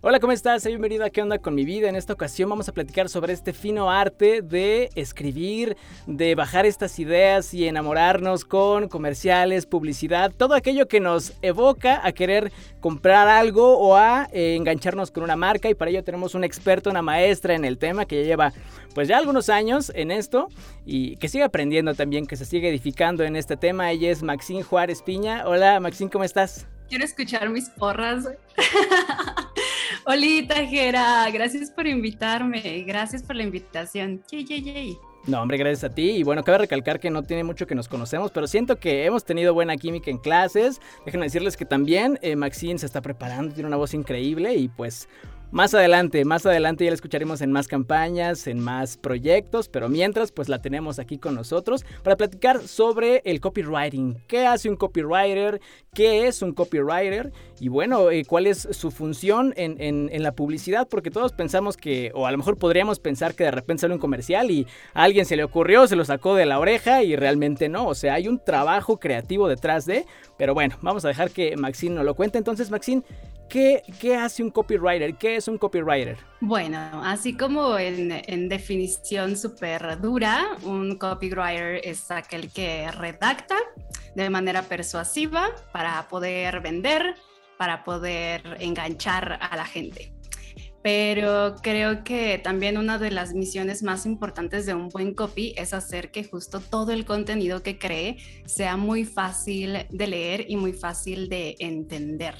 Hola, ¿cómo estás? Bienvenido a ¿Qué onda con mi vida? En esta ocasión vamos a platicar sobre este fino arte de escribir, de bajar estas ideas y enamorarnos con comerciales, publicidad, todo aquello que nos evoca a querer comprar algo o a eh, engancharnos con una marca y para ello tenemos un experto, una maestra en el tema que ya lleva pues ya algunos años en esto y que sigue aprendiendo también, que se sigue edificando en este tema. Ella es Maxine Juárez Piña. Hola Maxine, ¿cómo estás? Quiero escuchar mis porras. Olita, Jera, gracias por invitarme, gracias por la invitación. Yay, yay, yay. No, hombre, gracias a ti. Y bueno, cabe recalcar que no tiene mucho que nos conocemos, pero siento que hemos tenido buena química en clases. Déjenme decirles que también eh, Maxine se está preparando, tiene una voz increíble y pues más adelante, más adelante ya la escucharemos en más campañas, en más proyectos, pero mientras pues la tenemos aquí con nosotros para platicar sobre el copywriting. ¿Qué hace un copywriter? ¿Qué es un copywriter? Y bueno, eh, ¿cuál es su función en, la publicidad? Porque todos pensamos que, o a lo mejor podríamos pensar que de repente sale un comercial y a alguien se le ocurrió, se lo sacó de la oreja y realmente no. O sea, hay un trabajo creativo detrás de, pero bueno, vamos a dejar que Maxine nos lo cuente. Entonces, Maxine, ¿Qué, hace un copywriter? ¿Qué es un copywriter? Bueno, así como en, definición súper dura, un copywriter es aquel que redacta de manera persuasiva para poder vender, para poder enganchar a la gente. Pero creo que también una de las misiones más importantes de un buen copy es hacer que justo todo el contenido que cree sea muy fácil de leer y muy fácil de entender.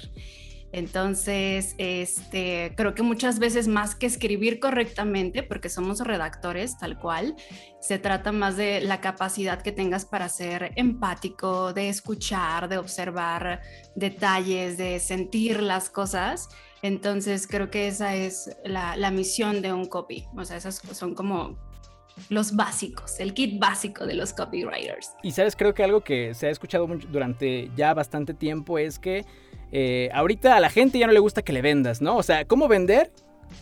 Entonces, este, creo que muchas veces más que escribir correctamente, porque somos redactores tal cual, se trata más de la capacidad que tengas para ser empático, de escuchar, de observar detalles, de sentir las cosas. Entonces, creo que esa es la, misión de un copy. O sea, esas son como los básicos, el kit básico de los copywriters. Y sabes, creo que algo que se ha escuchado durante ya bastante tiempo es que eh, ahorita a la gente ya no le gusta que le vendas, ¿no? O sea, ¿cómo vender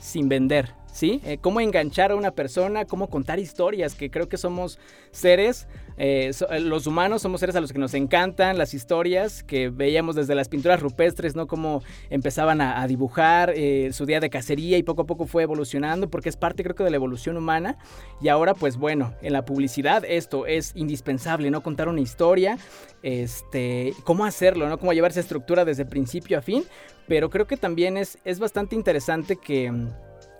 sin vender? ¿Sí? Eh, cómo enganchar a una persona, cómo contar historias, que creo que somos seres eh, eh, los humanos somos seres a los que nos encantan las historias que veíamos desde las pinturas rupestres, ¿no? Cómo empezaban a, dibujar eh, su día de cacería y poco a poco fue evolucionando porque es parte creo que de la evolución humana. Y ahora pues bueno, en la publicidad esto es indispensable, ¿no? Contar una historia, este, cómo hacerlo, ¿no? Cómo llevar esa estructura desde principio a fin. Pero creo que también es, es bastante interesante que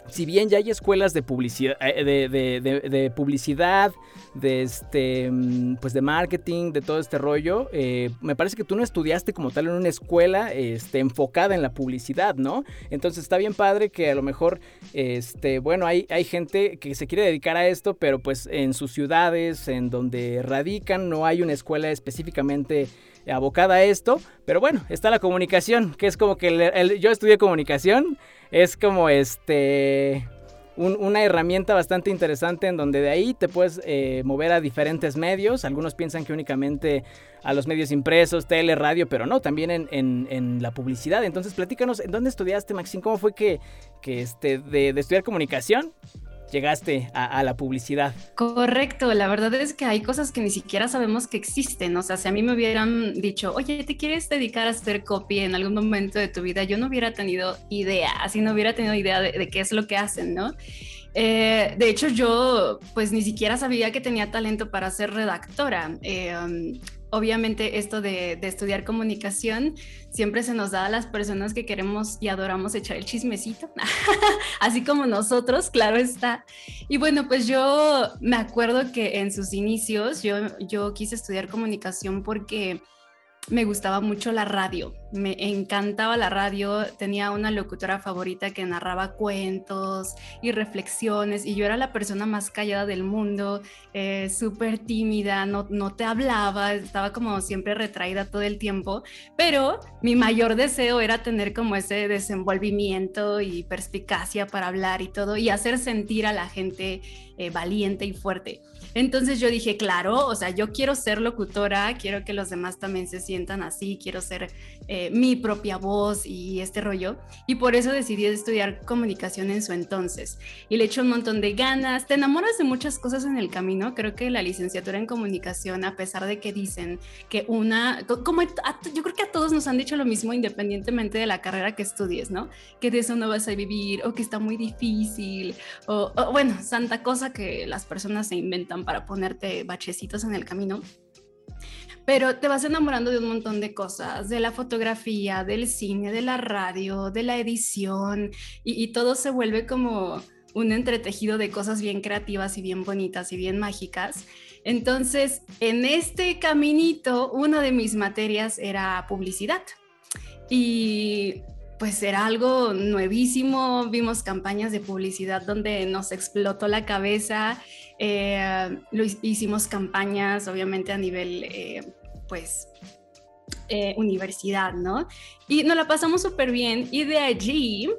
si bien ya hay escuelas de publicidad, eh, de, publicidad, de este, mm, pues de marketing, de todo este rollo, eh, me parece que tú no estudiaste como tal en una escuela este, enfocada en la publicidad, ¿no? Entonces está bien padre que a lo mejor, este, bueno, hay, hay gente que se quiere dedicar a esto, pero pues en sus ciudades, en donde radican, no hay una escuela específicamente abocada a esto, pero bueno, está la comunicación, que es como que yo estudié comunicación, es como este una herramienta bastante interesante en donde de ahí te puedes eh, mover a diferentes medios. Algunos piensan que únicamente a los medios impresos, tele, radio, pero no, también en, la publicidad. Entonces, platícanos, ¿en dónde estudiaste, Maxine? ¿Cómo fue que, que este, de estudiar comunicación llegaste a, la publicidad. Correcto, la verdad es que hay cosas que ni siquiera sabemos que existen. O sea, si a mí me hubieran dicho, oye, ¿te quieres dedicar a hacer copy en algún momento de tu vida? Yo no hubiera tenido idea, así no hubiera tenido idea de, qué es lo que hacen, ¿no? Eh, de hecho, yo pues ni siquiera sabía que tenía talento para ser redactora. Eh, um, obviamente esto de, estudiar comunicación siempre se nos da a las personas que queremos y adoramos echar el chismecito, así como nosotros, claro está. Y bueno, pues yo me acuerdo que en sus inicios yo, yo quise estudiar comunicación porque me gustaba mucho la radio, me encantaba la radio, tenía una locutora favorita que narraba cuentos y reflexiones y yo era la persona más callada del mundo, eh, súper tímida, no, no te hablaba, estaba como siempre retraída todo el tiempo, pero mi mayor deseo era tener como ese desenvolvimiento y perspicacia para hablar y todo y hacer sentir a la gente eh, valiente y fuerte. Entonces yo dije, claro, o sea, yo quiero ser locutora, quiero que los demás también se sientan así, quiero ser eh, mi propia voz y este rollo. Y por eso decidí estudiar comunicación en su entonces. Y le eché un montón de ganas. Te enamoras de muchas cosas en el camino. Creo que la licenciatura en comunicación, a pesar de que dicen que una, como yo creo que a todos nos han dicho lo mismo independientemente de la carrera que estudies, ¿no? Que de eso no vas a vivir o que está muy difícil o, o bueno, santa cosa que las personas se inventan para ponerte bachecitos en el camino pero te vas enamorando de un montón de cosas, de la fotografía, del cine, de la radio, de la edición, y, todo se vuelve como un entretejido de cosas bien creativas y bien bonitas y bien mágicas. Entonces, en este caminito, una de mis materias era publicidad. Y pues era algo nuevísimo, vimos campañas de publicidad donde nos explotó la cabeza, eh, lo, hicimos campañas obviamente a nivel eh, pues eh, universidad, ¿no? Y nos la pasamos súper bien y de allí,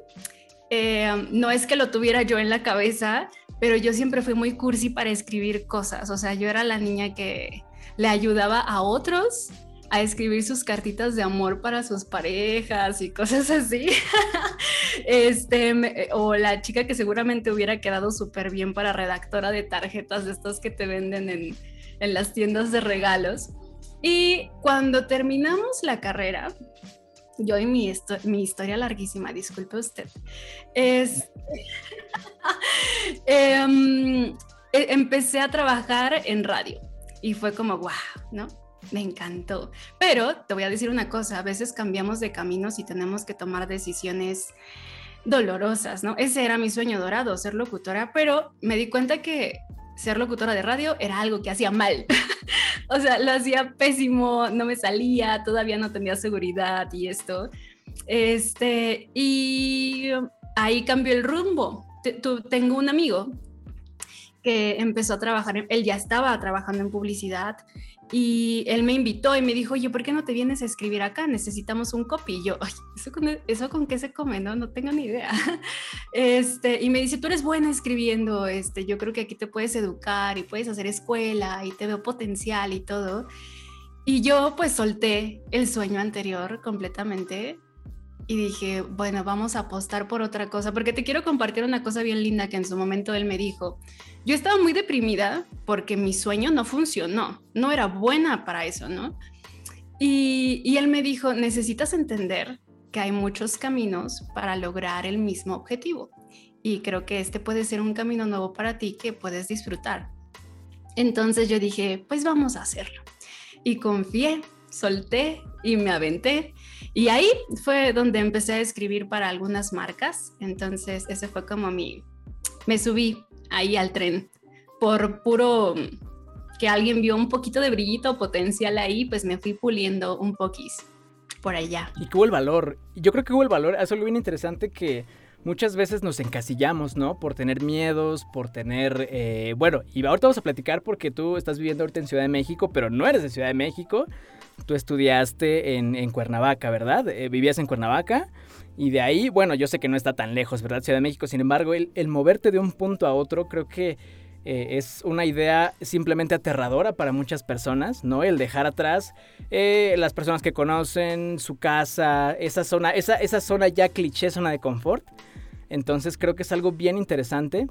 no es que lo tuviera yo en la cabeza, pero yo siempre fui muy cursi para escribir cosas, o sea, yo era la niña que le ayudaba a otros a escribir sus cartitas de amor para sus parejas y cosas así. este, o la chica que seguramente hubiera quedado súper bien para redactora de tarjetas de estas que te venden en, en las tiendas de regalos. Y cuando terminamos la carrera, yo y mi, mi historia larguísima, disculpe usted, es... Em, e, empecé a trabajar en radio y fue como, wow, ¿no? Me encantó. Pero te voy a decir una cosa, a veces cambiamos de caminos y tenemos que tomar decisiones dolorosas, ¿no? Ese era mi sueño dorado, ser locutora, pero me di cuenta que ser locutora de radio era algo que hacía mal. o sea, lo hacía pésimo, no me salía, todavía no tenía seguridad y esto. Este, y ahí cambió el rumbo. tengo un amigo que empezó a trabajar, él ya estaba trabajando en publicidad y él me invitó y me dijo, oye, ¿por qué no te vienes a escribir acá? Necesitamos un copy. Y yo, ¿eso con, ¿eso con qué se come? No, no tengo ni idea. Este, y me dice, tú eres buena escribiendo, este, yo creo que aquí te puedes educar y puedes hacer escuela y te veo potencial y todo. Y yo pues solté el sueño anterior completamente y dije, bueno, vamos a apostar por otra cosa, porque te quiero compartir una cosa bien linda que en su momento él me dijo. Yo estaba muy deprimida porque mi sueño no funcionó, no era buena para eso, ¿no? Y, él me dijo, necesitas entender que hay muchos caminos para lograr el mismo objetivo. Y creo que este puede ser un camino nuevo para ti que puedes disfrutar. Entonces yo dije, pues vamos a hacerlo. Y confié, solté y me aventé. Y ahí fue donde empecé a escribir para algunas marcas. Entonces ese fue como mi, me subí ahí al tren por puro que alguien vio un poquito de brillito potencial ahí, pues me fui puliendo un poquis por allá. Y que hubo el valor. Yo creo que hubo el valor. Es algo bien interesante que muchas veces nos encasillamos, ¿no? Por tener miedos, por tener... Eh, bueno, y ahorita vamos a platicar porque tú estás viviendo ahorita en Ciudad de México, pero no eres de Ciudad de México. Tú estudiaste en, Cuernavaca, ¿verdad? Eh, vivías en Cuernavaca. Y de ahí, bueno, yo sé que no está tan lejos, ¿verdad? Ciudad de México. Sin embargo, el, moverte de un punto a otro creo que eh, es una idea simplemente aterradora para muchas personas, ¿no? El dejar atrás eh, las personas que conocen, su casa, esa zona, esa, esa zona ya cliché, zona de confort. Entonces creo que es algo bien interesante.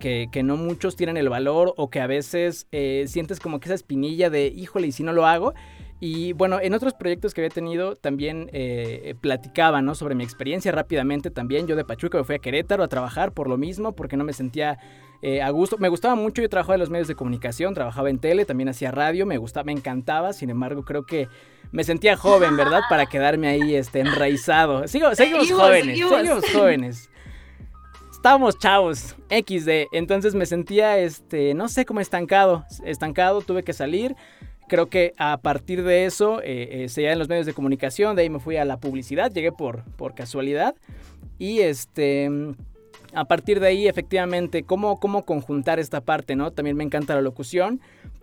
Que, no muchos tienen el valor o que a veces sientes como que esa espinilla de, híjole, y si no lo hago, y bueno, en otros proyectos que había tenido también eh, platicaba, ¿no? Sobre mi experiencia rápidamente también. Yo de Pachuca me fui a Querétaro a trabajar por lo mismo, porque no me sentía eh, a gusto. Me gustaba mucho, yo trabajaba en los medios de comunicación, trabajaba en tele, también hacía radio, me gustaba, me encantaba. Sin embargo, creo que me sentía joven, ¿verdad? Para quedarme ahí este, enraizado. Sigo, seguimos, jóvenes, seguimos. jóvenes estábamos chavos, XD. Entonces me sentía, este, no sé, como estancado. Estancado, tuve que salir. Creo que a partir de eso, eh, eh, en los medios de comunicación, de ahí me fui a la publicidad, llegué por, por casualidad. Y este, a partir de ahí, efectivamente, cómo, cómo conjuntar esta parte, ¿no? También me encanta la locución,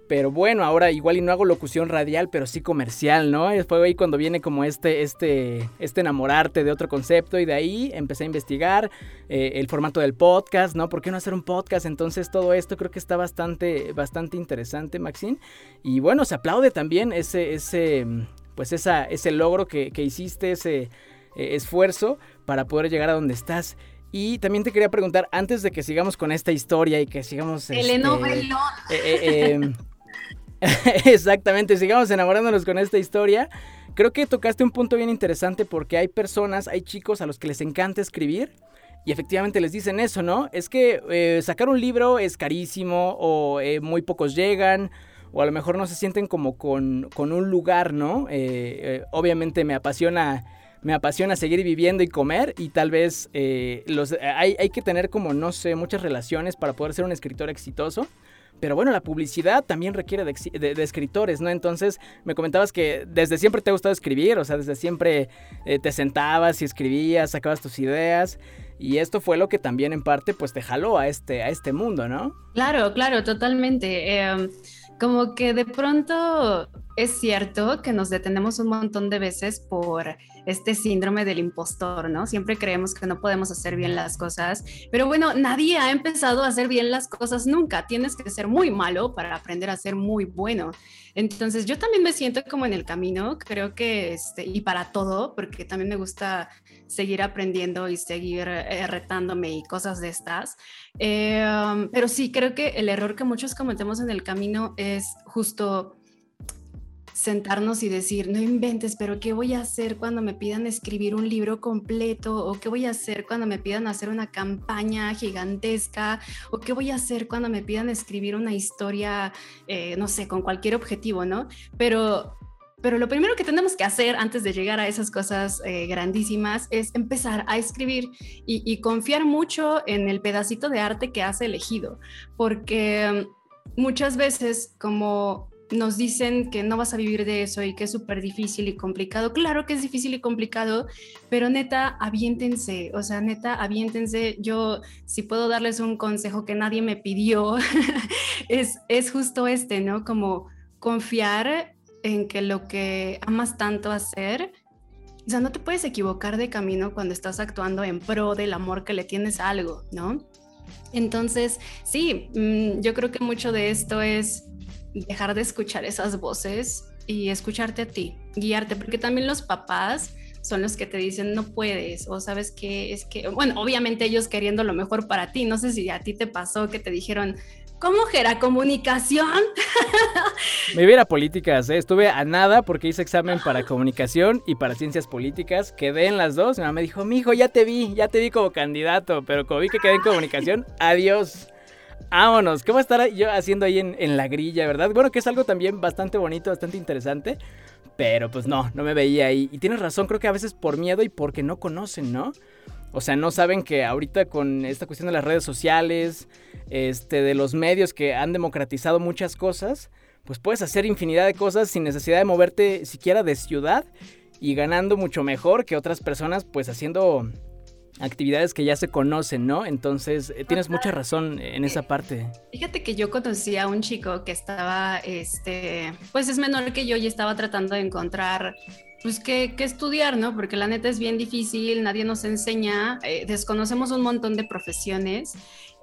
pero bueno, ahora igual y no hago locución radial, pero sí comercial, ¿no? Fue ahí cuando viene como este, este, este enamorarte de otro concepto y de ahí empecé a investigar eh, el formato del podcast, ¿no? ¿Por qué no hacer un podcast? Entonces todo esto creo que está bastante, bastante interesante, Maxine. Y bueno, se aplaude también ese, ese pues esa, ese logro que, hiciste, ese eh, esfuerzo para poder llegar a donde estás. Y también te quería preguntar, antes de que sigamos con esta historia y que sigamos... El este, em, exactamente, sigamos enamorándonos con esta historia. Creo que tocaste un punto bien interesante porque hay personas, hay chicos a los que les encanta escribir y efectivamente les dicen eso, ¿no? Es que eh, sacar un libro es carísimo o eh, muy pocos llegan o a lo mejor no se sienten como con, un lugar, ¿no? Eh, obviamente me apasiona me apasiona seguir viviendo y comer y tal vez hay, hay, que tener como, no sé, muchas relaciones para poder ser un escritor exitoso. Pero bueno, la publicidad también requiere de, escritores, ¿no? Entonces me comentabas que desde siempre te ha gustado escribir, o sea, desde siempre eh, te sentabas y escribías, sacabas tus ideas. Y esto fue lo que también en parte pues te jaló a este, a este mundo, ¿no? Claro, claro, totalmente. Em, como que de pronto es cierto que nos detenemos un montón de veces por este síndrome del impostor, ¿no? Siempre creemos que no podemos hacer bien las cosas, pero bueno, nadie ha empezado a hacer bien las cosas nunca. Tienes que ser muy malo para aprender a ser muy bueno. Entonces yo también me siento como en el camino, creo que, este, y para todo, porque también me gusta seguir aprendiendo y seguir eh, retándome y cosas de estas. Eh, pero sí, creo que el error que muchos cometemos en el camino es justo sentarnos y decir, no inventes, pero ¿qué voy a hacer cuando me pidan escribir un libro completo? ¿O qué voy a hacer cuando me pidan hacer una campaña gigantesca? ¿O qué voy a hacer cuando me pidan escribir una historia, eh, no sé, con cualquier objetivo, ¿no? Pero pero lo primero que tenemos que hacer antes de llegar a esas cosas eh, grandísimas es empezar a escribir y, y, confiar mucho en el pedacito de arte que has elegido, porque muchas veces como nos dicen que no vas a vivir de eso y que es súper difícil y complicado. Claro que es difícil y complicado, pero neta, aviéntense, o sea, neta, aviéntense. Yo, si puedo darles un consejo que nadie me pidió, es, es justo este, ¿no? Como confiar en que lo que amas tanto hacer, o sea, no te puedes equivocar de camino cuando estás actuando en pro del amor que le tienes a algo, ¿no? Entonces, sí, mm, yo creo que mucho de esto es dejar de escuchar esas voces y escucharte a ti, guiarte, porque también los papás son los que te dicen no puedes o sabes que es que, bueno, obviamente ellos queriendo lo mejor para ti, no sé si a ti te pasó que te dijeron, ¿cómo era comunicación? Me iba a políticas, ¿eh? estuve a nada porque hice examen para comunicación y para ciencias políticas, quedé en las dos, mi mamá me dijo, mi hijo, ya te vi, ya te vi como candidato, pero como vi que quedé en comunicación, adiós. Vámonos, ¿qué voy a estar yo haciendo ahí en, la grilla, verdad? Bueno, que es algo también bastante bonito, bastante interesante. Pero pues no, no me veía ahí. Y tienes razón, creo que a veces por miedo y porque no conocen, ¿no? O sea, no saben que ahorita con esta cuestión de las redes sociales, este, de los medios que han democratizado muchas cosas, pues puedes hacer infinidad de cosas sin necesidad de moverte siquiera de ciudad y ganando mucho mejor que otras personas, pues haciendo actividades que ya se conocen, ¿no? Entonces, eh, tienes mucha razón en esa parte. Fíjate que yo conocí a un chico que estaba, este, pues es menor que yo y estaba tratando de encontrar pues qué, estudiar, ¿no? Porque la neta es bien difícil, nadie nos enseña, eh, desconocemos un montón de profesiones.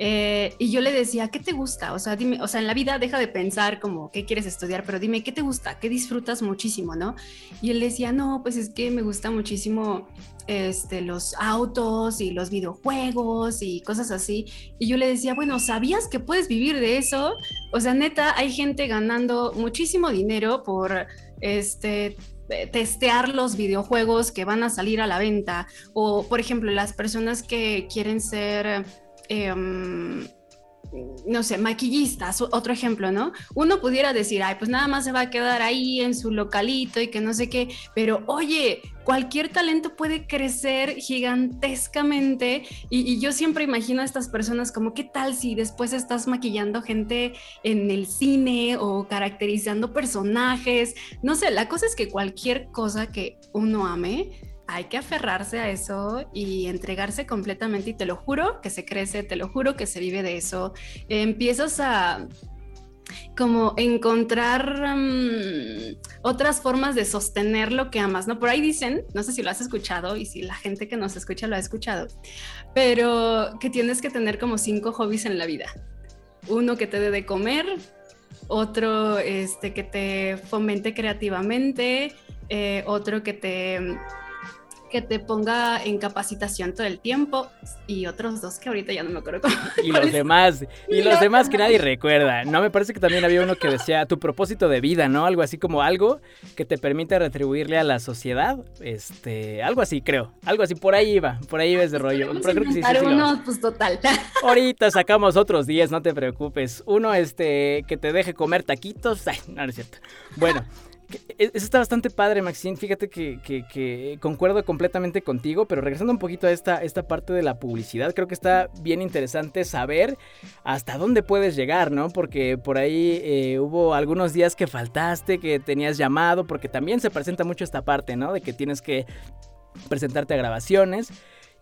Eh, y yo le decía, ¿qué te gusta? O sea, dime, o sea, en la vida deja de pensar como qué quieres estudiar, pero dime, ¿qué te gusta? ¿Qué disfrutas muchísimo, no? Y él decía, no, pues es que me gusta muchísimo este, los autos y los videojuegos y cosas así. Y yo le decía, bueno, ¿sabías que puedes vivir de eso? O sea, neta, hay gente ganando muchísimo dinero por este testear los videojuegos que van a salir a la venta o por ejemplo las personas que quieren ser em, no sé, maquillistas, otro ejemplo, ¿no? Uno pudiera decir, ay, pues nada más se va a quedar ahí en su localito y que no sé qué, pero oye, cualquier talento puede crecer gigantescamente y, yo siempre imagino a estas personas como, ¿qué tal si después estás maquillando gente en el cine o caracterizando personajes? No sé, la cosa es que cualquier cosa que uno ame, hay que aferrarse a eso y entregarse completamente y te lo juro que se crece, te lo juro que se vive de eso. empiezas a como encontrar mm, otras formas de sostener lo que amas, ¿no? Por ahí dicen, no sé si lo has escuchado y si la gente que nos escucha lo ha escuchado, pero que tienes que tener como cinco hobbies en la vida. Uno que te dé de comer, otro este, que te fomente creativamente, eh, otro que te que te ponga en capacitación todo el tiempo y otros dos que ahorita ya no me acuerdo cómo. Y los demás, y los demás que nadie recuerda. No, me parece que también había uno que decía tu propósito de vida, ¿no? Algo así como algo que te permite retribuirle a la sociedad, este, algo así creo, algo así, por ahí iba, por ahí iba ese rollo. Pero creo que sí, sí, uno, pues total. Ahorita sacamos otros 10, no te preocupes. Uno, este, que te deje comer taquitos, ay, no, no es cierto. Bueno. E, eso está bastante padre, Maxine. Fíjate que, concuerdo completamente contigo, pero regresando un poquito a esta, esta parte de la publicidad, creo que está bien interesante saber hasta dónde puedes llegar, ¿no? Porque por ahí eh, hubo algunos días que faltaste, que tenías llamado, porque también se presenta mucho esta parte, ¿no? De que tienes que presentarte a grabaciones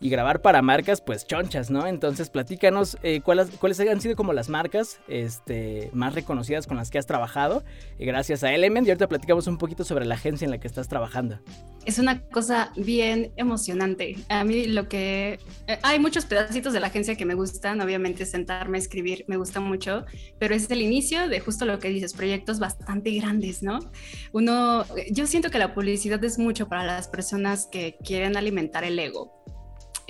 y grabar para marcas pues chonchas, ¿no? Entonces platícanos eh, cuáles, cuáles han sido como las marcas este, más reconocidas con las que has trabajado eh, gracias a Element y ahorita platicamos un poquito sobre la agencia en la que estás trabajando. Es una cosa bien emocionante. A mí lo que... Eh, hay muchos pedacitos de la agencia que me gustan, obviamente sentarme a escribir me gusta mucho, pero es el inicio de justo lo que dices, proyectos bastante grandes, ¿no? Uno, yo siento que la publicidad es mucho para las personas que quieren alimentar el ego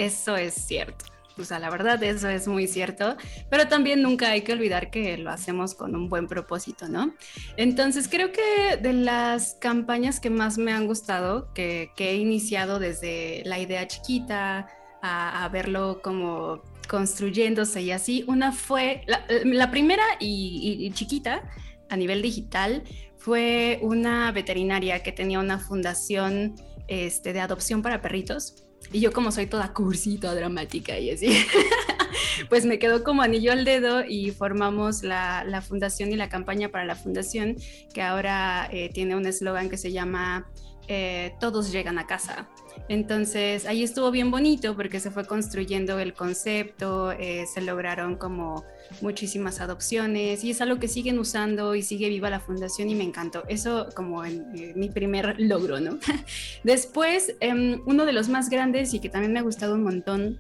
eso es cierto. O sea, la verdad, eso es muy cierto, pero también nunca hay que olvidar que lo hacemos con un buen propósito, ¿no? Entonces, creo que de las campañas que más me han gustado, que, he iniciado desde la idea chiquita a, verlo como construyéndose y así, una fue, la, primera y chiquita a nivel digital fue una veterinaria que tenía una fundación este, de adopción para perritos y yo como soy toda cursita, dramática y así, pues me quedó como anillo al dedo y formamos la, la fundación y la campaña para la fundación, que ahora eh, tiene un eslogan que se llama eh, Todos llegan a casa. Entonces ahí estuvo bien bonito porque se fue construyendo el concepto, eh, se lograron como muchísimas adopciones y es algo que siguen usando y sigue viva la fundación y me encantó. Eso como eh, mi primer logro, ¿no? Después, em, uno de los más grandes y que también me ha gustado un montón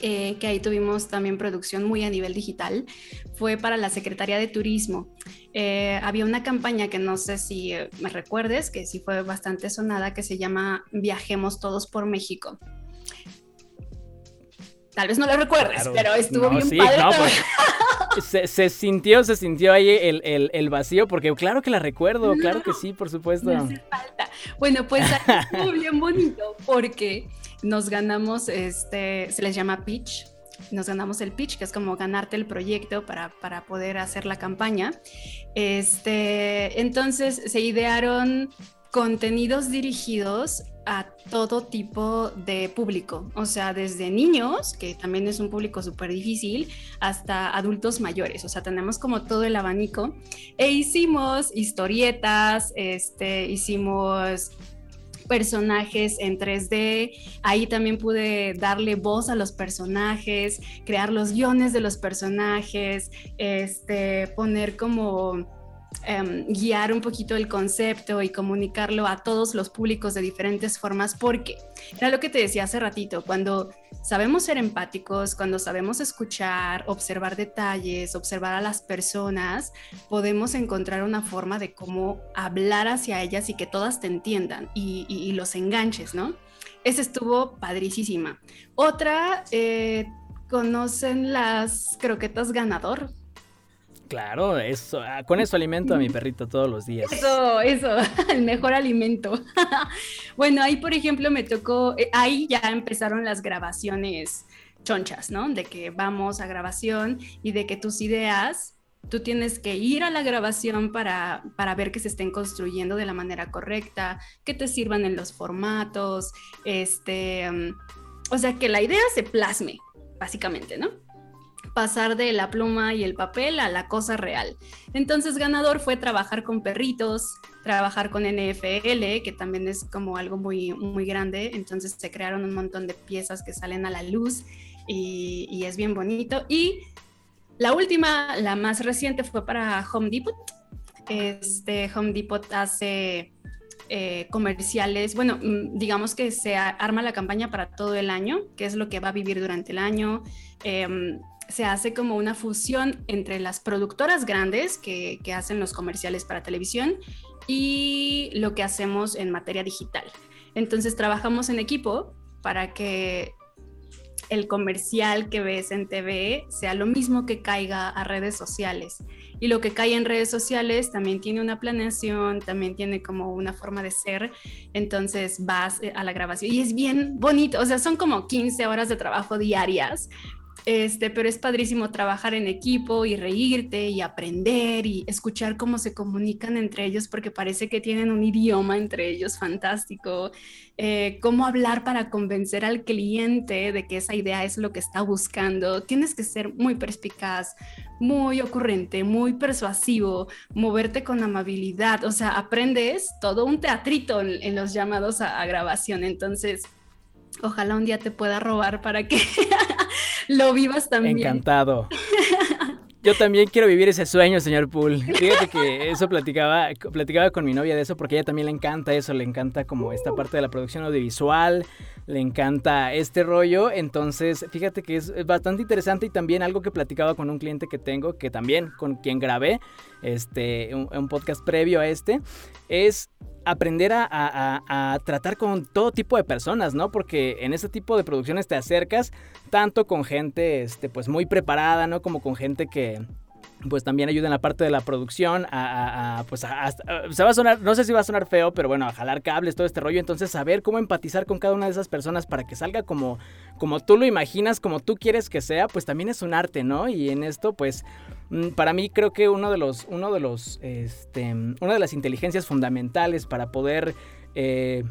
eh, que ahí tuvimos también producción muy a nivel digital, fue para la Secretaría de Turismo. Eh, había una campaña que no sé si me recuerdes, que sí fue bastante sonada, que se llama Viajemos Todos por México. Tal vez no lo recuerdes, pero estuvo bien padre. Pues, se, sintió, se sintió ahí el, vacío, porque claro que la recuerdo, claro que sí, por supuesto. No hace falta. Bueno, pues estuvo bien bonito porque nos ganamos, este, se les llama pitch, nos ganamos el pitch, que es como ganarte el proyecto para, para, poder hacer la campaña. Este, entonces se idearon contenidos dirigidos a todo tipo de público, o sea, desde niños, que también es un público súper difícil, hasta adultos mayores, o sea, tenemos como todo el abanico. E hicimos historietas, este, hicimos personajes en 3D. Ahí también pude darle voz a los personajes, crear los guiones de los personajes, este, poner como Em, guiar un poquito el concepto y comunicarlo a todos los públicos de diferentes formas, porque era lo que te decía hace ratito, cuando sabemos ser empáticos, cuando sabemos escuchar, observar detalles, observar a las personas, podemos encontrar una forma de cómo hablar hacia ellas y que todas te entiendan y, los enganches, ¿no? Esa estuvo padricísima. Otra, eh, ¿conocen las croquetas ganador? Claro, eso, ah, con eso alimento a mi perrito todos los días. Eso, eso, el mejor alimento. bueno, ahí por ejemplo me tocó, eh, ahí ya empezaron las grabaciones chonchas, ¿no? De que vamos a grabación y de que tus ideas, tú tienes que ir a la grabación para, para ver que se estén construyendo de la manera correcta, que te sirvan en los formatos, este, mm, o sea, que la idea se plasme, básicamente, ¿no? Pasar de la pluma y el papel a la cosa real. Entonces ganador fue trabajar con perritos, trabajar con NFL, que también es como algo muy, muy grande. Entonces se crearon un montón de piezas que salen a la luz y, es bien bonito. Y la última, la más reciente, fue para Home Depot. Este Home Depot hace eh, comerciales, bueno, mm, digamos que se arma la campaña para todo el año, que es lo que va a vivir durante el año. Em, se hace como una fusión entre las productoras grandes que, que hacen los comerciales para televisión y lo que hacemos en materia digital. Entonces trabajamos en equipo para que el comercial que ves en TV sea lo mismo que caiga a redes sociales. Y lo que cae en redes sociales también tiene una planeación, también tiene como una forma de ser. Entonces vas eh, a la grabación y es bien bonito. O sea, son como 15 horas de trabajo diarias, este, pero es padrísimo trabajar en equipo y reírte y aprender y escuchar cómo se comunican entre ellos porque parece que tienen un idioma entre ellos fantástico. Eh, cómo hablar para convencer al cliente de que esa idea es lo que está buscando. Tienes que ser muy perspicaz, muy ocurrente, muy persuasivo, moverte con amabilidad. O sea, aprendes todo un teatrito en, los llamados a grabación. Entonces, ojalá un día te pueda robar para que lo vivas también. Encantado. Yo también quiero vivir ese sueño, señor Pool. Fíjate que eso platicaba, platicaba con mi novia de eso porque a ella también le encanta eso, le encanta como esta parte de la producción audiovisual, le encanta este rollo. Entonces, fíjate que es bastante interesante y también algo que platicaba con un cliente que tengo, que también con quien grabé este, un podcast previo a este, es aprender a, tratar con todo tipo de personas, ¿no? Porque en este tipo de producciones te acercas tanto con gente, este, pues muy preparada, ¿no? Como con gente que, pues también ayuda en la parte de la producción a, pues se va a sonar, no sé si va a sonar feo, pero bueno, a jalar cables, todo este rollo, entonces saber cómo empatizar con cada una de esas personas para que salga como, como tú lo imaginas, como tú quieres que sea, pues también es un arte, ¿no? Y en esto, pues, mm, para mí creo que uno de los, uno de los, este, una de las inteligencias fundamentales para poder, eh,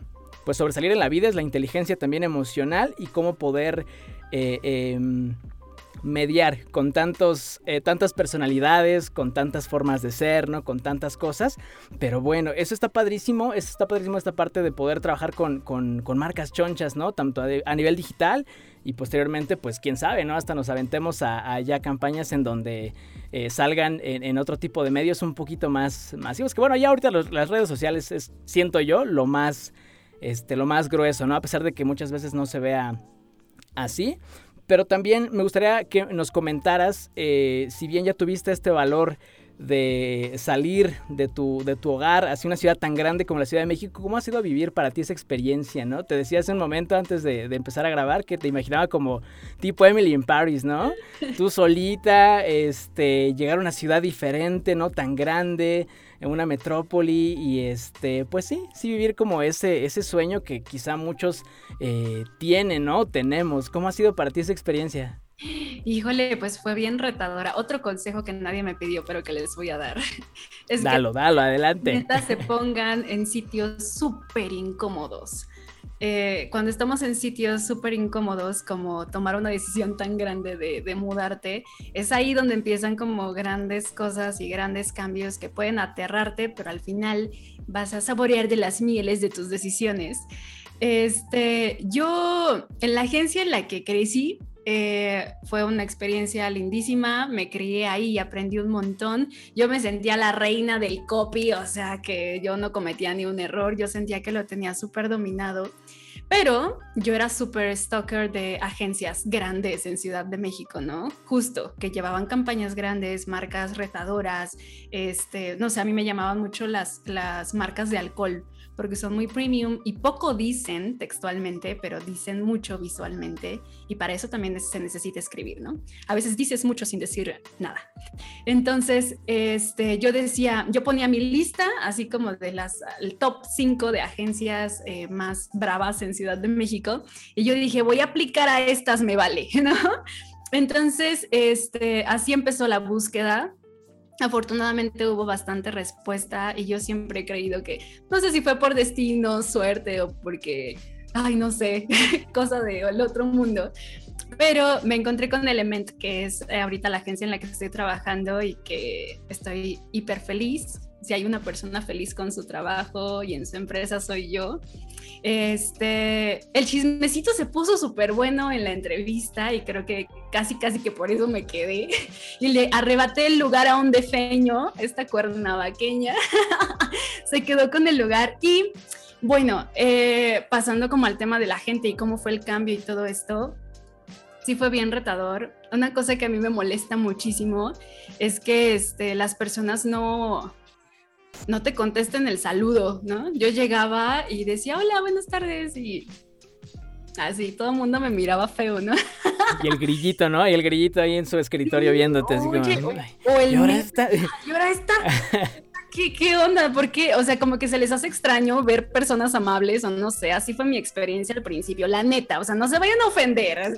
pues, sobresalir en la vida es la inteligencia también emocional y cómo poder, eh, em, mediar con tantos, eh, tantas personalidades, con tantas formas de ser, ¿no? Con tantas cosas. Pero bueno, eso está padrísimo, eso está padrísimo esta parte de poder trabajar con, marcas chonchas, ¿no? Tanto a, nivel digital y posteriormente, pues quién sabe, ¿no? Hasta nos aventemos a, ya campañas en donde eh, salgan en, otro tipo de medios un poquito más masivos. Que bueno, ya ahorita las redes sociales es, siento yo, lo más, este, lo más grueso, ¿no? A pesar de que muchas veces no se vea así. Pero también me gustaría que nos comentaras, eh, si bien ya tuviste este valor de salir de tu, de tu hogar hacia una ciudad tan grande como la Ciudad de México, ¿cómo ha sido vivir para ti esa experiencia, no? Te decía hace un momento antes de, de empezar a grabar que te imaginaba como tipo Emily in Paris, ¿no? Tú solita, este, llegar a una ciudad diferente, ¿no? Tan grande, en una metrópoli y este, pues sí, sí vivir como ese, ese sueño que quizá muchos eh, tienen, ¿no? Tenemos. ¿Cómo ha sido para ti esa experiencia? Híjole, pues fue bien retadora. Otro consejo que nadie me pidió, pero que les voy a dar. Es dalo, dalo, adelante. Que se pongan en sitios súper incómodos. Eh, cuando estamos en sitios súper incómodos, como tomar una decisión tan grande de, mudarte, es ahí donde empiezan como grandes cosas y grandes cambios que pueden aterrarte, pero al final vas a saborear de las mieles de tus decisiones. Este, yo, en la agencia en la que crecí, eh, fue una experiencia lindísima, me crié ahí y aprendí un montón. Yo me sentía la reina del copy, o sea que yo no cometía ni un error, yo sentía que lo tenía súper dominado. Pero yo era súper stalker de agencias grandes en Ciudad de México, ¿no? Justo, que llevaban campañas grandes, marcas retadoras, este, no sé, a mí me llamaban mucho las, las marcas de alcohol porque son muy premium y poco dicen textualmente, pero dicen mucho visualmente y para eso también se necesita escribir, ¿no? A veces dices mucho sin decir nada. Entonces, este, yo decía, yo ponía mi lista así como de las el top 5 de agencias eh, más bravas en Ciudad de México y yo dije, voy a aplicar a estas, me vale, ¿no? Entonces, este, así empezó la búsqueda Afortunadamente hubo bastante respuesta y yo siempre he creído que, no sé si fue por destino, suerte o porque, ay, no sé, cosa del otro mundo, pero me encontré con Element, que es eh, ahorita la agencia en la que estoy trabajando y que estoy hiper feliz. Si hay una persona feliz con su trabajo y en su empresa soy yo. Este, el chismecito se puso súper bueno en la entrevista y creo que casi, casi que por eso me quedé. Y le arrebaté el lugar a un defeño, esta cuernavaqueña, se quedó con el lugar y bueno, eh, pasando como al tema de la gente y cómo fue el cambio y todo esto, sí fue bien retador. Una cosa que a mí me molesta muchísimo es que este, las personas no, no te contesten el saludo, ¿no? Yo llegaba y decía, hola, buenas tardes, y así, todo el mundo me miraba feo, ¿no? Y el grillito, ¿no? Y el grillito ahí en su escritorio viéndote, así como... o el... ¿Y ahora está? ¿Y ahora está? ¿Qué, ¿Qué, onda? ¿Por qué? O sea, como que se les hace extraño ver personas amables o no sé, así fue mi experiencia al principio, la neta, o sea, no se vayan a ofender,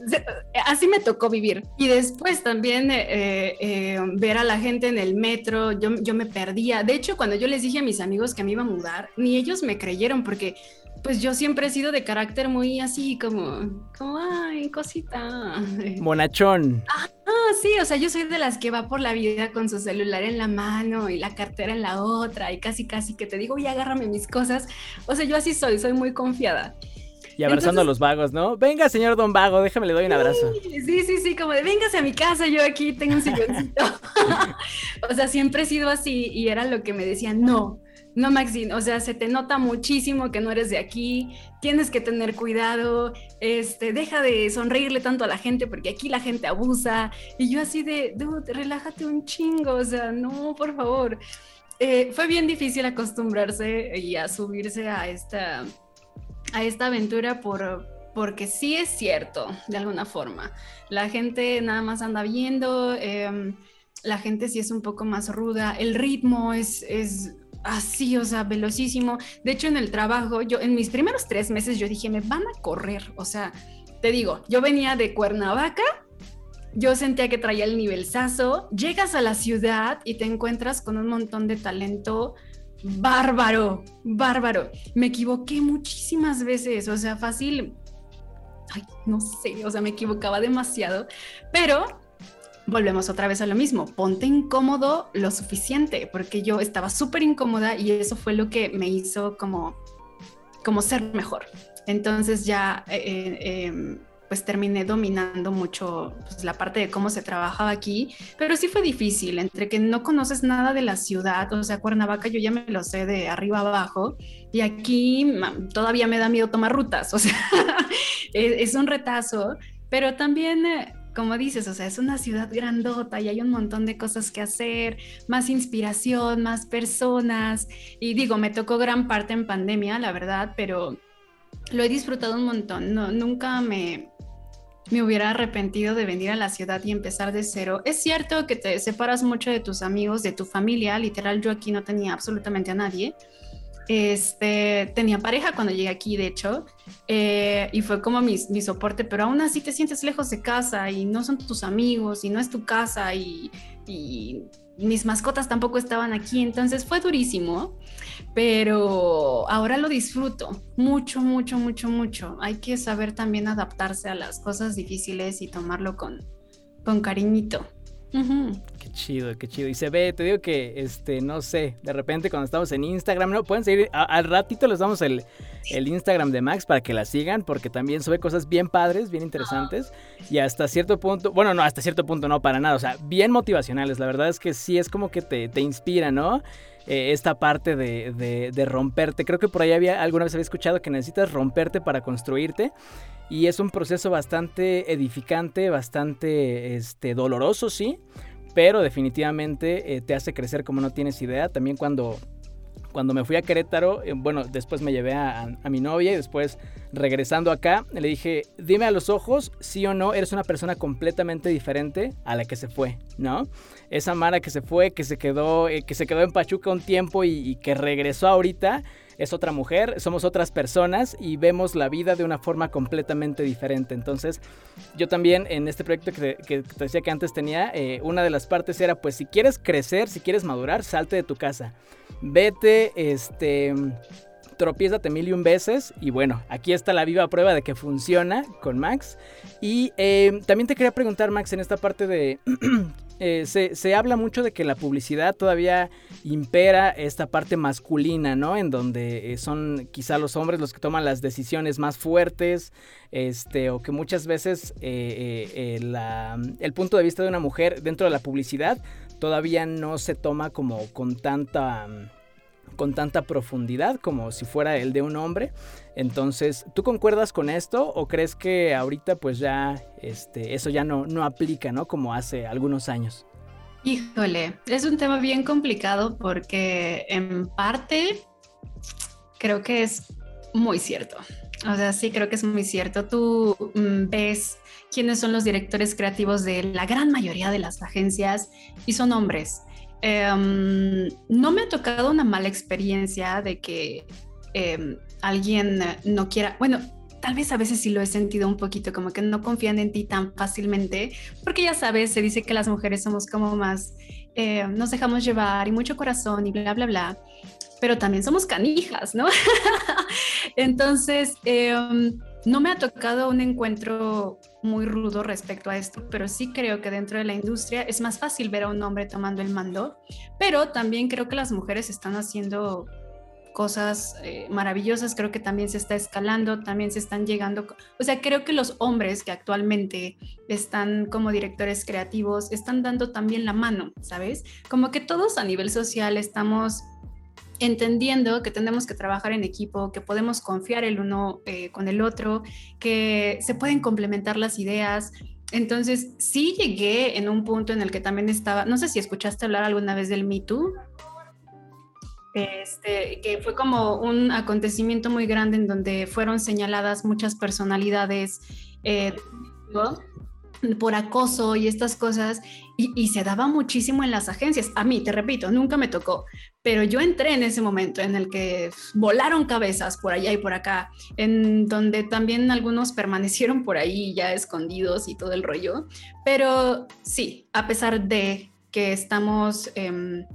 así me tocó vivir. Y después también eh, eh, ver a la gente en el metro, yo, yo me perdía. De hecho, cuando yo les dije a mis amigos que me iba a mudar, ni ellos me creyeron porque pues yo siempre he sido de carácter muy así, como, como, ay, cosita. Monachón. Ah, sí, o sea, yo soy de las que va por la vida con su celular en la mano y la cartera en la otra y casi, casi que te digo, y agárrame mis cosas. O sea, yo así soy, soy muy confiada. Y abrazando a los vagos, ¿no? Venga, señor Don Vago, déjame le doy un abrazo. Sí, sí, sí, como de véngase a mi casa, yo aquí tengo un silloncito. o sea, siempre he sido así y era lo que me decían, no, no, Maxine, o sea, se te nota muchísimo que no eres de aquí, tienes que tener cuidado, este, deja de sonreírle tanto a la gente porque aquí la gente abusa. Y yo así de, dude, relájate un chingo, o sea, no, por favor. Eh, fue bien difícil acostumbrarse y a subirse a esta, a esta aventura por, porque sí es cierto, de alguna forma. La gente nada más anda viendo, em, la gente sí es un poco más ruda, el ritmo es, es así, o sea, velocísimo. De hecho, en el trabajo, yo en mis primeros tres meses yo dije, me van a correr. O sea, te digo, yo venía de Cuernavaca, yo sentía que traía el nivel sazo, llegas a la ciudad y te encuentras con un montón de talento bárbaro, bárbaro. Me equivoqué muchísimas veces, o sea, fácil. Ay, no sé, o sea, me equivocaba demasiado, pero volvemos otra vez a lo mismo, ponte incómodo lo suficiente, porque yo estaba súper incómoda y eso fue lo que me hizo como, como ser mejor. Entonces ya, eh, eh, em, pues terminé dominando mucho pues, la parte de cómo se trabajaba aquí, pero sí fue difícil, entre que no conoces nada de la ciudad, o sea, Cuernavaca yo ya me lo sé de arriba abajo, y aquí todavía me da miedo tomar rutas, o sea, es, un retazo, pero también... Eh, como dices, o sea, es una ciudad grandota y hay un montón de cosas que hacer, más inspiración, más personas. Y digo, me tocó gran parte en pandemia, la verdad, pero lo he disfrutado un montón. No, nunca me, me hubiera arrepentido de venir a la ciudad y empezar de cero. Es cierto que te separas mucho de tus amigos, de tu familia. Literal, yo aquí no tenía absolutamente a nadie. Este, tenía pareja cuando llegué aquí, de hecho, eh, y fue como mi, soporte, pero aún así te sientes lejos de casa y no son tus amigos y no es tu casa y, y mis mascotas tampoco estaban aquí, entonces fue durísimo, pero ahora lo disfruto mucho, mucho, mucho, mucho. Hay que saber también adaptarse a las cosas difíciles y tomarlo con, con cariñito. Qué chido, qué chido. Y se ve, te digo que, este, no sé, de repente cuando estamos en Instagram, ¿no? Pueden seguir, al ratito les damos el, el, Instagram de Max para que la sigan, porque también sube cosas bien padres, bien interesantes. Y hasta cierto punto, bueno, no, hasta cierto punto no, para nada, o sea, bien motivacionales. La verdad es que sí es como que te, te inspira, ¿no? Eh, esta parte de, de, de, romperte. Creo que por ahí había, alguna vez había escuchado que necesitas romperte para construirte. Y es un proceso bastante edificante, bastante este, doloroso, sí, pero definitivamente eh, te hace crecer como no tienes idea. También cuando, cuando me fui a Querétaro, eh, bueno, después me llevé a, mi novia y después regresando acá, le dije, dime a los ojos, sí o no, eres una persona completamente diferente a la que se fue, ¿no? Esa Mara que se fue, que se quedó, eh, que se quedó en Pachuca un tiempo y que regresó ahorita es otra mujer, somos otras personas y vemos la vida de una forma completamente diferente. Entonces, yo también en este proyecto que te, decía que antes tenía, eh, una de las partes era, pues si quieres crecer, si quieres madurar, salte de tu casa. Vete, este tropiézate mil y un veces. Y bueno, aquí está la viva prueba de que funciona con Max. Y eh, también te quería preguntar, Max, en esta parte de Eh, se, habla mucho de que la publicidad todavía impera esta parte masculina, ¿no? En donde eh, son quizá los hombres los que toman las decisiones más fuertes, este, o que muchas veces el punto de vista de una mujer dentro de la publicidad todavía no se toma como con tanta con tanta profundidad como si fuera el de un hombre. Entonces, ¿tú concuerdas con esto o crees que ahorita pues ya este, eso ya no, no aplica, ¿no? Como hace algunos años. Híjole, es un tema bien complicado porque en parte creo que es muy cierto. O sea, sí creo que es muy cierto. Tú mm, ves quiénes son los directores creativos de la gran mayoría de las agencias y son hombres. Em, no me ha tocado una mala experiencia de que em, alguien no quiera, bueno, tal vez a veces sí lo he sentido un poquito, como que no confían en ti tan fácilmente, porque ya sabes, se dice que las mujeres somos como más, eh, nos dejamos llevar y mucho corazón y bla, bla, bla, pero también somos canijas, ¿no? Entonces, em, no me ha tocado un encuentro muy rudo respecto a esto, pero sí creo que dentro de la industria es más fácil ver a un hombre tomando el mando, pero también creo que las mujeres están haciendo cosas eh, maravillosas, creo que también se está escalando, también se están llegando, o sea, creo que los hombres que actualmente están como directores creativos están dando también la mano, ¿sabes? Como que todos a nivel social estamos entendiendo que tenemos que trabajar en equipo, que podemos confiar el uno eh, con el otro, que se pueden complementar las ideas. Entonces, sí llegué en un punto en el que también estaba, no sé si escuchaste hablar alguna vez del Me Too, este, que fue como un acontecimiento muy grande en donde fueron señaladas muchas personalidades eh, por acoso y estas cosas, y, se daba muchísimo en las agencias. A mí, te repito, nunca me tocó, pero yo entré en ese momento en el que volaron cabezas por allá y por acá, en donde también algunos permanecieron por ahí ya escondidos y todo el rollo. Pero sí, a pesar de que estamos, em,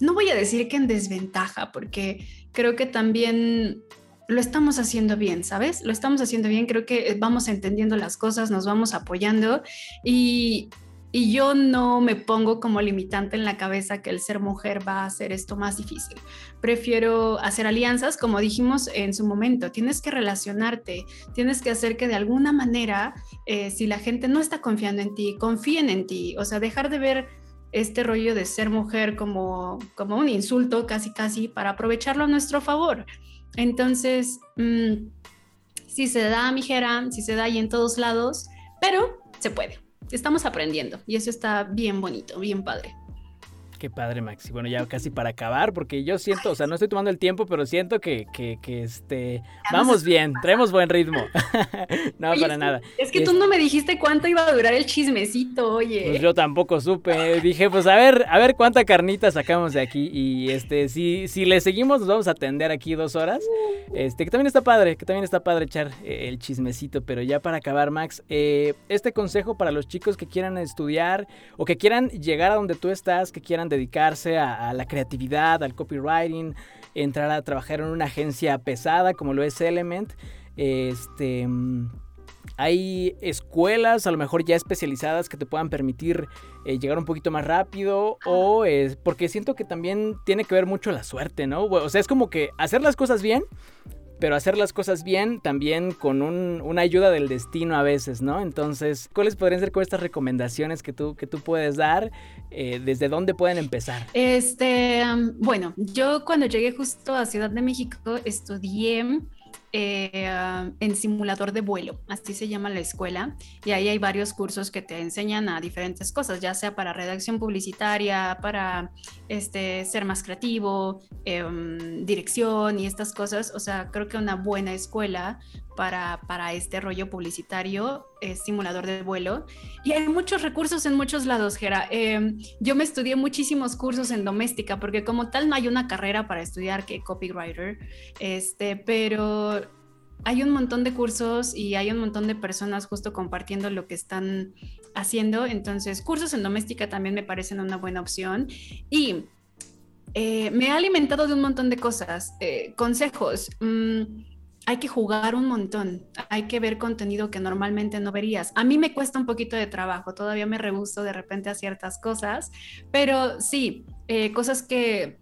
no voy a decir que en desventaja, porque creo que también lo estamos haciendo bien, ¿sabes? Lo estamos haciendo bien, creo que vamos entendiendo las cosas, nos vamos apoyando y, y yo no me pongo como limitante en la cabeza que el ser mujer va a hacer esto más difícil. Prefiero hacer alianzas, como dijimos en su momento, tienes que relacionarte, tienes que hacer que de alguna manera, eh, si la gente no está confiando en ti, confíen en ti, o sea, dejar de ver este rollo de ser mujer como, como un insulto casi casi para aprovecharlo a nuestro favor. Entonces, mm, si se da, mijera, si se da ahí en todos lados, pero se puede. Estamos aprendiendo y eso está bien bonito, bien padre. Qué padre, Maxi. Bueno, ya casi para acabar, porque yo siento, o sea, no estoy tomando el tiempo, pero siento que, que, que este, vamos bien, traemos buen ritmo. no, para nada. Es que tú no me dijiste cuánto iba a durar el chismecito, oye. Pues yo tampoco supe. Dije, pues a ver, a ver cuánta carnita sacamos de aquí. Y este, si, si le seguimos, nos vamos a atender aquí dos horas. Este, que también está padre, que también está padre echar eh, el chismecito. Pero ya para acabar, Max, eh, este consejo para los chicos que quieran estudiar o que quieran llegar a donde tú estás, que quieran dedicarse a, la creatividad, al copywriting, entrar a trabajar en una agencia pesada como lo es Element. Este, hay escuelas a lo mejor ya especializadas que te puedan permitir eh, llegar un poquito más rápido o es porque siento que también tiene que ver mucho la suerte, ¿no? O sea, es como que hacer las cosas bien pero hacer las cosas bien también con una ayuda del destino a veces, ¿no? Entonces, ¿cuáles podrían ser estas recomendaciones que tú, que tú puedes dar? Eh, ¿Desde dónde pueden empezar? Este, bueno, yo cuando llegué justo a Ciudad de México estudié eh, en simulador de vuelo, así se llama la escuela, y ahí hay varios cursos que te enseñan a diferentes cosas, ya sea para redacción publicitaria, para este, ser más creativo, em, dirección y estas cosas, o sea, creo que una buena escuela para, para este rollo publicitario es simulador de vuelo, y hay muchos recursos en muchos lados, Gera. Em, yo me estudié muchísimos cursos en doméstica, porque como tal no hay una carrera para estudiar que copywriter, este, pero hay un montón de cursos y hay un montón de personas justo compartiendo lo que están haciendo. Entonces, cursos en doméstica también me parecen una buena opción. Y eh, me ha alimentado de un montón de cosas. Eh, consejos. Mm, hay que jugar un montón, hay que ver contenido que normalmente no verías. A mí me cuesta un poquito de trabajo, todavía me rehuso de repente a ciertas cosas, pero sí, eh, cosas que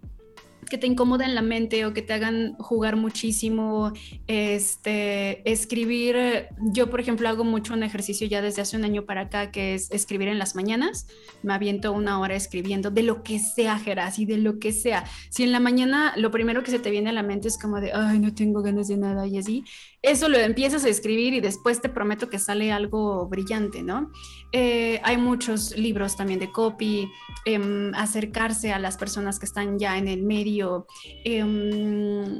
que te incomoden la mente o que te hagan jugar muchísimo, este, escribir, yo por ejemplo hago mucho un ejercicio ya desde hace un año para acá que es escribir en las mañanas, me aviento una hora escribiendo de lo que sea, Gerasi, de lo que sea. Si en la mañana lo primero que se te viene a la mente es como de, ay, no tengo ganas de nada y así, eso lo empiezas a escribir y después te prometo que sale algo brillante, ¿no? Eh, hay muchos libros también de copy, em, acercarse a las personas que están ya en el medio. Em,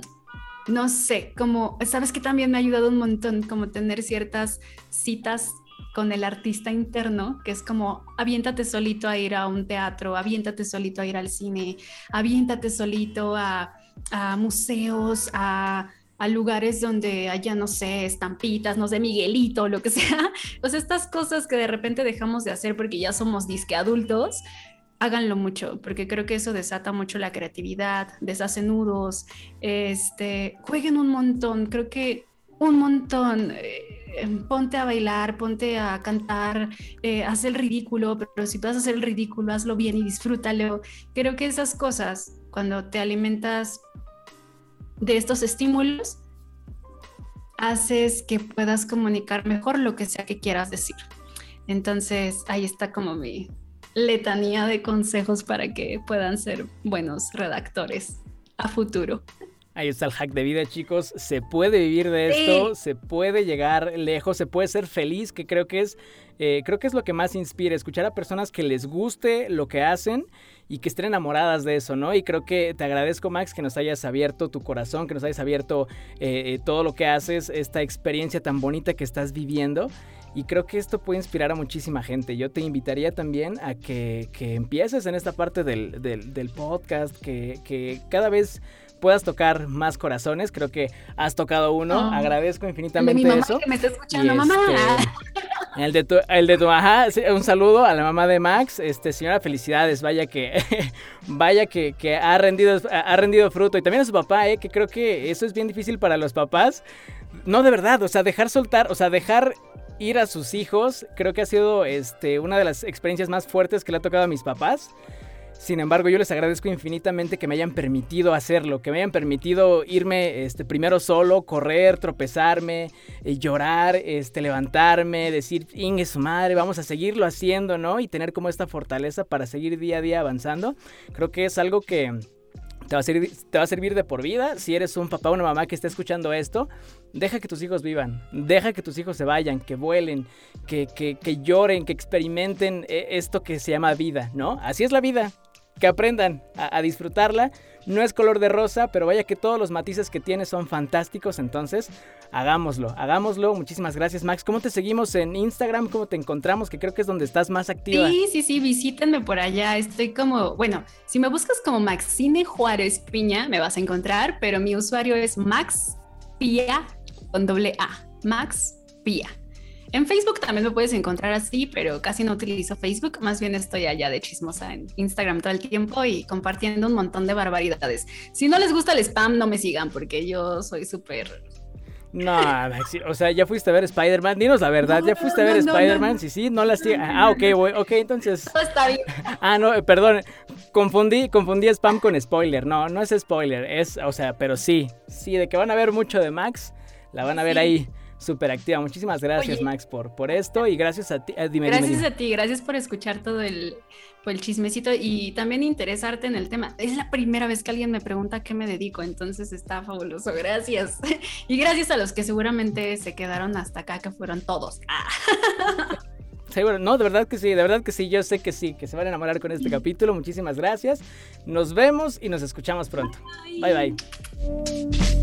no sé, como, sabes que también me ha ayudado un montón, como tener ciertas citas con el artista interno, que es como aviéntate solito a ir a un teatro, aviéntate solito a ir al cine, aviéntate solito a, a museos, a a lugares donde haya, no sé, estampitas, no sé, Miguelito, lo que sea. Pues estas cosas que de repente dejamos de hacer porque ya somos disque adultos, háganlo mucho, porque creo que eso desata mucho la creatividad, deshace nudos, este, jueguen un montón, creo que un montón. Eh, ponte a bailar, ponte a cantar, eh, haz el ridículo, pero si vas a hacer el ridículo, hazlo bien y disfrútalo. Creo que esas cosas, cuando te alimentas de estos estímulos haces que puedas comunicar mejor lo que sea que quieras decir. Entonces, ahí está como mi letanía de consejos para que puedan ser buenos redactores a futuro. Ahí está el hack de vida, chicos. Se puede vivir de esto, se puede llegar lejos, se puede ser feliz, que creo que es, eh, creo que es lo que más inspira, escuchar a personas que les guste lo que hacen y que estén enamoradas de eso, ¿no? Y creo que te agradezco, Max, que nos hayas abierto tu corazón, que nos hayas abierto eh, eh, todo lo que haces, esta experiencia tan bonita que estás viviendo. Y creo que esto puede inspirar a muchísima gente. Yo te invitaría también a que, empieces en esta parte del, podcast, que, que cada vez puedas tocar más corazones. Creo que has tocado uno. Ah. Agradezco infinitamente de mi mamá eso. Que me está escuchando, mamá. Este, el de tu, el de tu ajá, un saludo a la mamá de Max. Este, señora, felicidades. Vaya que, vaya que, que, ha rendido, ha rendido fruto. Y también a su papá, eh, que creo que eso es bien difícil para los papás. No, de verdad, o sea, dejar soltar, o sea, dejar ir a sus hijos, creo que ha sido este, una de las experiencias más fuertes que le ha tocado a mis papás. Sin embargo, yo les agradezco infinitamente que me hayan permitido hacerlo, que me hayan permitido irme este, primero solo, correr, tropezarme, eh, llorar, este, levantarme, decir, Inge su madre, vamos a seguirlo haciendo, ¿no? Y tener como esta fortaleza para seguir día a día avanzando. Creo que es algo que te va, a servir, te va a servir de por vida. Si eres un papá o una mamá que está escuchando esto, deja que tus hijos vivan, deja que tus hijos se vayan, que vuelen, que lloren, que experimenten eh, esto que se llama vida, ¿no? Así es la vida que aprendan a, disfrutarla. No es color de rosa, pero vaya que todos los matices que tiene son fantásticos, entonces hagámoslo, hagámoslo. Muchísimas gracias, Max. ¿Cómo te seguimos en Instagram? ¿Cómo te encontramos? Que creo que es donde estás más activa. Sí, sí, sí, visítenme por allá. Estoy como, bueno, si me buscas como Maxine Juárez Piña, me vas a encontrar, pero mi usuario es Max Pia con doble A. Max Pia. En Facebook también me puedes encontrar así, pero casi no utilizo Facebook, más bien estoy allá de chismosa en Instagram todo el tiempo y compartiendo un montón de barbaridades. Si no les gusta el spam, no me sigan porque yo soy súper no, o sea, ya fuiste a ver Spider-Man. Dinos la verdad, ¿ya fuiste a ver Spider-Man? Sí, sí, no las Ah, ok, ok, entonces. está bien. Ah, no, perdón. Confundí, confundí spam con spoiler. No, no es spoiler. Es, o sea, pero sí. Sí, de que van a ver mucho de Max, la van a ver ahí súper activa. Muchísimas gracias, Max, por, por esto y gracias a ti. Eh, gracias a ti, gracias por escuchar todo el, el chismecito y también interesarte en el tema. Es la primera vez que alguien me pregunta a qué me dedico, entonces está fabuloso. Gracias. Y gracias a los que seguramente se quedaron hasta acá, que fueron todos. Ah. Seguro, no, de verdad que sí, de verdad que sí, yo sé que sí, que se van a enamorar con este capítulo. Muchísimas gracias. Nos vemos y nos escuchamos pronto. bye. bye.